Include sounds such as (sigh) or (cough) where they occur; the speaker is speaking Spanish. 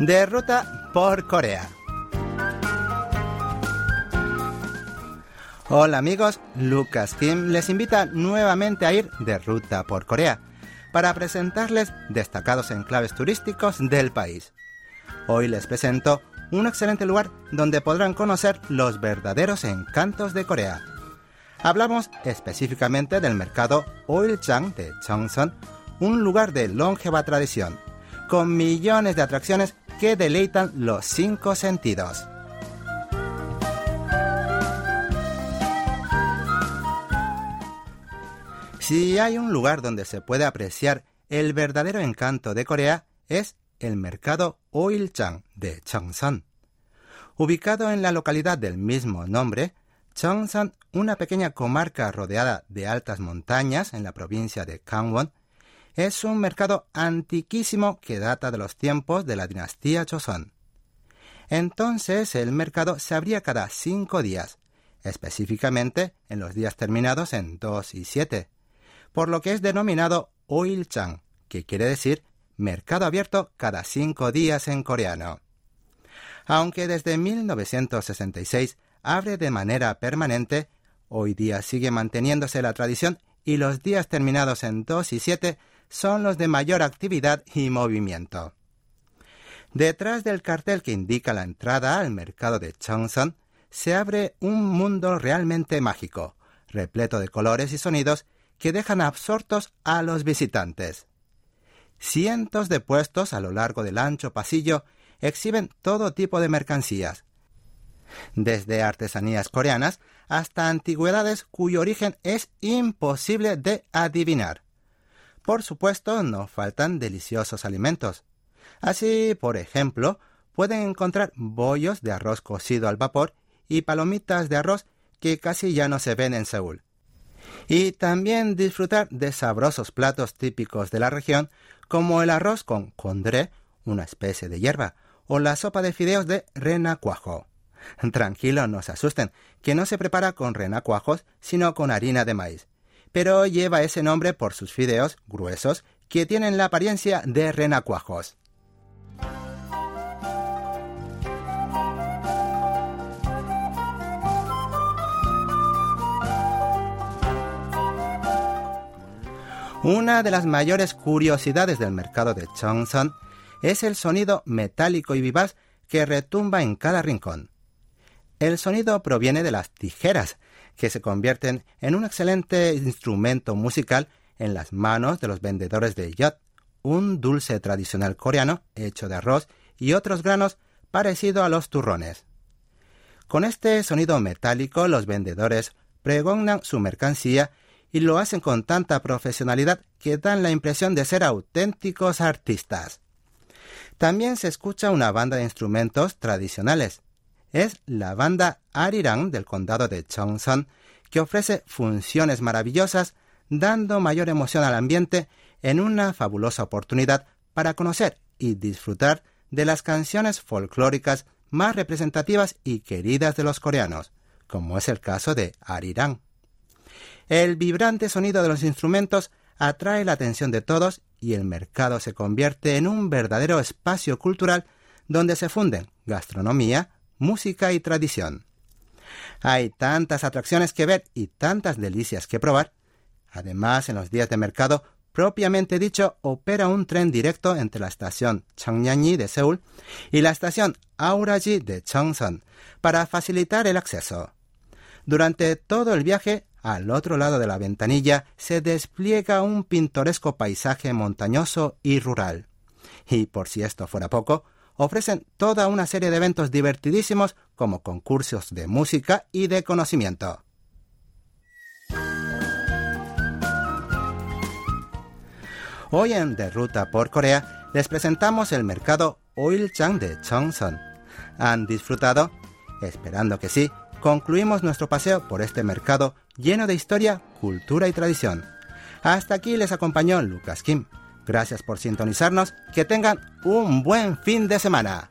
de ruta por Corea. Hola amigos, Lucas Kim les invita nuevamente a ir de ruta por Corea para presentarles destacados enclaves turísticos del país. Hoy les presento un excelente lugar donde podrán conocer los verdaderos encantos de Corea. Hablamos específicamente del mercado Oilchang de Cheongsan, un lugar de longeva tradición, con millones de atracciones que deleitan los cinco sentidos. Si hay un lugar donde se puede apreciar el verdadero encanto de Corea, es el mercado Oilchang de Cheongsan. Ubicado en la localidad del mismo nombre, Cheongsan, una pequeña comarca rodeada de altas montañas en la provincia de Gangwon, es un mercado antiquísimo que data de los tiempos de la dinastía Joseon. Entonces el mercado se abría cada cinco días, específicamente en los días terminados en 2 y 7, por lo que es denominado Oilchang, que quiere decir mercado abierto cada cinco días en coreano. Aunque desde 1966 abre de manera permanente, hoy día sigue manteniéndose la tradición y los días terminados en 2 y 7 son los de mayor actividad y movimiento. Detrás del cartel que indica la entrada al mercado de Cheongsan se abre un mundo realmente mágico, repleto de colores y sonidos que dejan absortos a los visitantes. Cientos de puestos a lo largo del ancho pasillo exhiben todo tipo de mercancías, desde artesanías coreanas hasta antigüedades cuyo origen es imposible de adivinar. Por supuesto, no faltan deliciosos alimentos. Así, por ejemplo, pueden encontrar bollos de arroz cocido al vapor y palomitas de arroz que casi ya no se ven en Seúl. Y también disfrutar de sabrosos platos típicos de la región como el arroz con condré, una especie de hierba, o la sopa de fideos de renacuajo. (laughs) Tranquilo, no se asusten, que no se prepara con renacuajos, sino con harina de maíz pero lleva ese nombre por sus fideos gruesos que tienen la apariencia de renacuajos. Una de las mayores curiosidades del mercado de Cheongsan es el sonido metálico y vivaz que retumba en cada rincón. El sonido proviene de las tijeras que se convierten en un excelente instrumento musical en las manos de los vendedores de yat, un dulce tradicional coreano hecho de arroz y otros granos parecido a los turrones. Con este sonido metálico los vendedores pregonan su mercancía y lo hacen con tanta profesionalidad que dan la impresión de ser auténticos artistas. También se escucha una banda de instrumentos tradicionales, es la banda Arirang del condado de Cheongsan, que ofrece funciones maravillosas, dando mayor emoción al ambiente en una fabulosa oportunidad para conocer y disfrutar de las canciones folclóricas más representativas y queridas de los coreanos, como es el caso de Arirang. El vibrante sonido de los instrumentos atrae la atención de todos y el mercado se convierte en un verdadero espacio cultural donde se funden gastronomía, música y tradición. Hay tantas atracciones que ver y tantas delicias que probar. Además, en los días de mercado, propiamente dicho, opera un tren directo entre la estación Changnyanji de Seúl y la estación Auraji de Cheongsan para facilitar el acceso. Durante todo el viaje, al otro lado de la ventanilla se despliega un pintoresco paisaje montañoso y rural. Y por si esto fuera poco, ofrecen toda una serie de eventos divertidísimos como concursos de música y de conocimiento. Hoy en De Ruta por Corea les presentamos el mercado Oilchang de Cheongsan. ¿Han disfrutado? Esperando que sí, concluimos nuestro paseo por este mercado lleno de historia, cultura y tradición. Hasta aquí les acompañó Lucas Kim. Gracias por sintonizarnos. Que tengan un buen fin de semana.